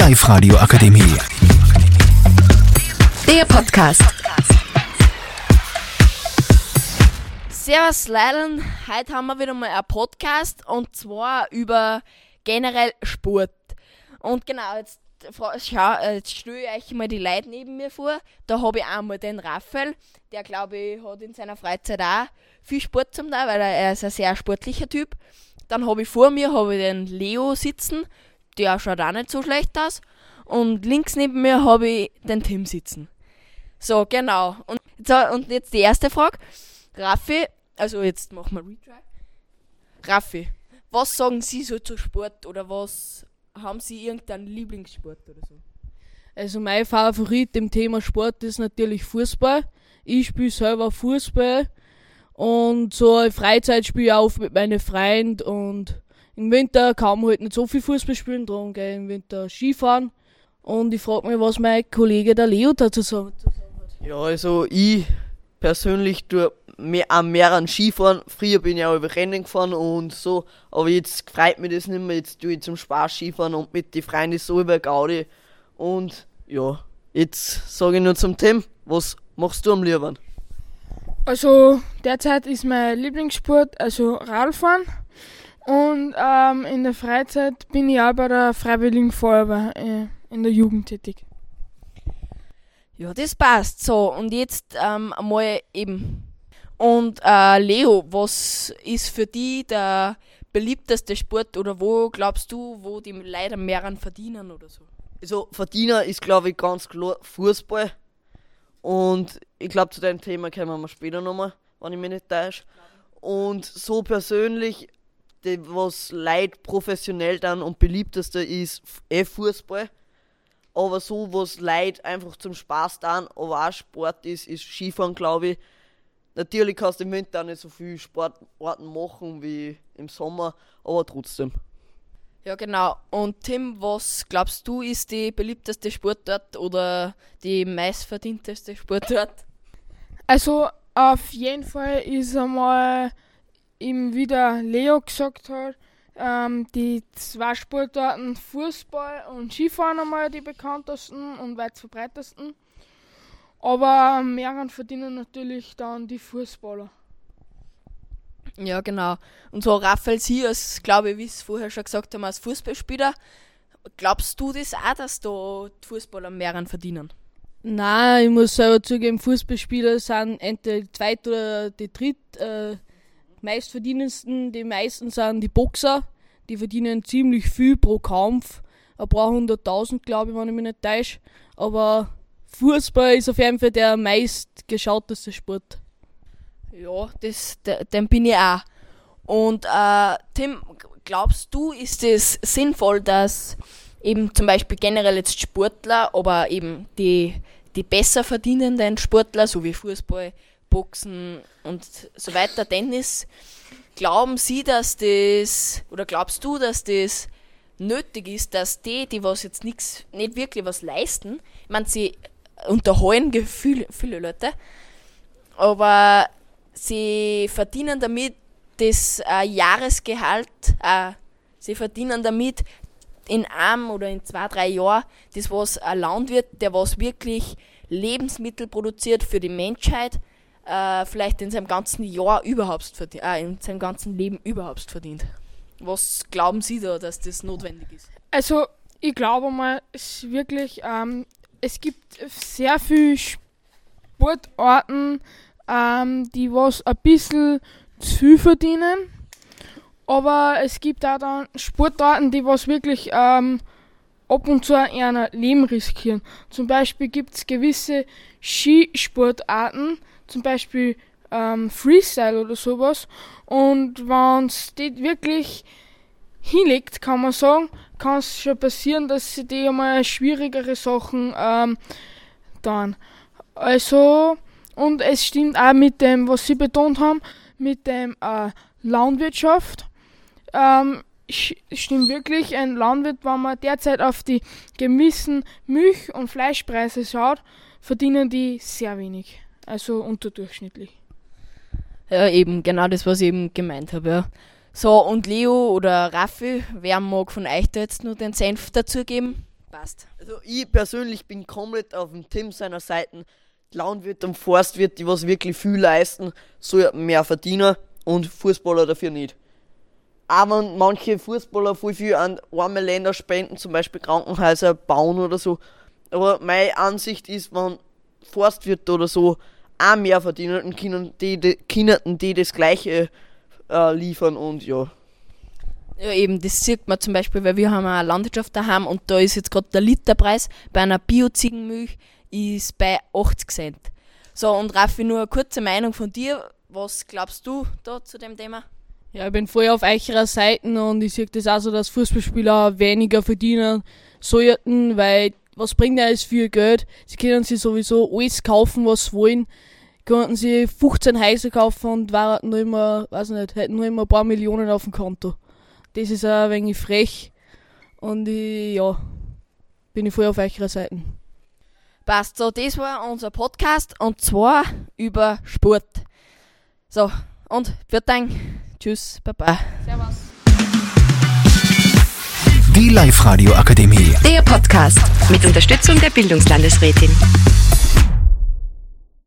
Live-Radio Akademie. Der Podcast. Servus Leiden, heute haben wir wieder mal einen Podcast und zwar über generell Sport. Und genau, jetzt, äh, jetzt stelle ich euch mal die Leute neben mir vor. Da habe ich einmal den Raphael, der glaube ich hat in seiner Freizeit auch viel Sport zum Teil, weil er, ist ein sehr sportlicher Typ. Dann habe ich vor mir ich den Leo sitzen, der schaut auch nicht so schlecht aus. Und links neben mir habe ich den Tim sitzen. So, genau. Und, und jetzt die erste Frage. Raffi, also jetzt machen wir Retry. Raffi, was sagen Sie so zu Sport oder was haben Sie irgendeinen Lieblingssport oder so? Also mein Favorit im Thema Sport ist natürlich Fußball. Ich spiele selber Fußball und so Freizeit spiele ich auch mit meinen Freunden und im Winter kann man halt nicht so viel Fußball spielen, darum gehe ich im Winter Skifahren. Und ich frage mich, was mein Kollege der Leo dazu sagt. Ja, also ich persönlich tue mehr, am mehr an Skifahren. Früher bin ich auch über Rennen gefahren und so, aber jetzt freut mich das nicht mehr. Jetzt tue ich zum Spaß Skifahren und mit den Freunden so über Gaudi. Und ja, jetzt sage ich nur zum Tim, was machst du am liebsten? Also derzeit ist mein Lieblingssport also Radfahren und ähm, in der Freizeit bin ich auch bei der Freiwilligen Feuerwehr äh, in der Jugend tätig. Ja, das passt. So, und jetzt ähm, einmal eben. Und äh, Leo, was ist für dich der beliebteste Sport oder wo glaubst du, wo die Leute mehr an verdienen oder so? Also Verdiener ist glaube ich ganz klar Fußball. Und ich glaube zu dem Thema kommen wir später nochmal, wenn ich mich nicht täusche. Und so persönlich, die, was Leute professionell dann und beliebteste ist eh Fußball. Aber so was Leute einfach zum Spaß dann, aber auch Sport ist, ist Skifahren glaube ich. Natürlich kannst du im Winter auch nicht so viel Sportarten machen wie im Sommer, aber trotzdem. Ja, genau. Und Tim, was glaubst du, ist die beliebteste Sportart oder die meistverdienteste Sportart? Also auf jeden Fall ist einmal, eben wie der Leo gesagt hat, ähm, die zwei Sportarten Fußball und Skifahren einmal die bekanntesten und weit verbreitesten. Aber mehr an verdienen natürlich dann die Fußballer. Ja, genau. Und so Raphael, Sie als, glaube ich, wie es vorher schon gesagt haben, als Fußballspieler, glaubst du das auch, dass da die Fußballer mehr an verdienen? Nein, ich muss selber zugeben, Fußballspieler sind entweder die zweit- oder die dritt äh, meistverdienendsten. Die meisten sind die Boxer, die verdienen ziemlich viel pro Kampf. Ein paar hunderttausend, glaube ich, wenn ich mich nicht täusche. Aber Fußball ist auf jeden Fall der meistgeschauteste Sport. Ja, das, de- dem bin ich auch. Und äh, Tim, glaubst du, ist es sinnvoll, dass eben zum Beispiel generell jetzt Sportler, aber eben die, die besser verdienenden Sportler, so wie Fußball, Boxen und so weiter, Tennis, glauben sie, dass das, oder glaubst du, dass das nötig ist, dass die, die was jetzt nichts, nicht wirklich was leisten, ich meine, sie unterhalten Gefühle, viele Leute, aber sie verdienen damit das äh, Jahresgehalt, äh, sie verdienen damit in einem oder in zwei, drei Jahren das, was ein Landwirt, der was wirklich Lebensmittel produziert für die Menschheit, äh, vielleicht in seinem ganzen Jahr überhaupt verdient, äh, in seinem ganzen Leben überhaupt verdient. Was glauben Sie da, dass das notwendig ist? Also, ich glaube mal, es wirklich, ähm, es gibt sehr viele Sportarten, ähm, die was ein bisschen zu verdienen. Aber es gibt auch dann Sportarten, die was wirklich ähm, ab und zu ein Leben riskieren. Zum Beispiel gibt es gewisse Skisportarten, zum Beispiel ähm, Freestyle oder sowas. Und wenn es wirklich hinlegt, kann man sagen, kann es schon passieren, dass sie die einmal schwierigere Sachen ähm, dann. Also, und es stimmt auch mit dem, was sie betont haben, mit dem äh, Landwirtschaft. Ähm, stimmt wirklich, ein Landwirt, wenn man derzeit auf die gewissen Milch- und Fleischpreise schaut, verdienen die sehr wenig. Also unterdurchschnittlich. Ja, eben, genau das, was ich eben gemeint habe, ja. So, und Leo oder Raffi, wer mag von euch da jetzt nur den Senf dazugeben? Passt. Also ich persönlich bin komplett auf dem Tim seiner Seiten. Landwirt und Forstwirt, die was wirklich viel leisten, sollten mehr verdienen und Fußballer dafür nicht. Auch wenn manche Fußballer voll viel an arme Länder spenden, zum Beispiel Krankenhäuser bauen oder so. Aber meine Ansicht ist, wenn Forstwirt oder so auch mehr verdienen, können die, die, können die das gleiche äh, liefern und ja. Ja, eben, das sieht man zum Beispiel, weil wir haben eine Landwirtschaft daheim und da ist jetzt gerade der Literpreis bei einer Bio-Ziegenmilch ist bei 80 Cent. So, und Raffi, nur eine kurze Meinung von dir. Was glaubst du da zu dem Thema? Ja, ich bin voll auf eurer Seite und ich sehe das auch so, dass Fußballspieler weniger verdienen sollten, weil was bringt das viel Geld? Sie können sich sowieso alles kaufen, was sie wollen. Könnten sie 15 Häuser kaufen und waren nur immer, weiß nicht, hätten nur immer ein paar Millionen auf dem Konto. Das ist ein wenig frech und ich, ja, bin ich voll auf eurer Seite. Passt, so, das war unser Podcast und zwar über Sport. So, und für Dank. Tschüss, Baba. Servus. Die Live-Radio Akademie. Der Podcast mit Unterstützung der Bildungslandesrätin.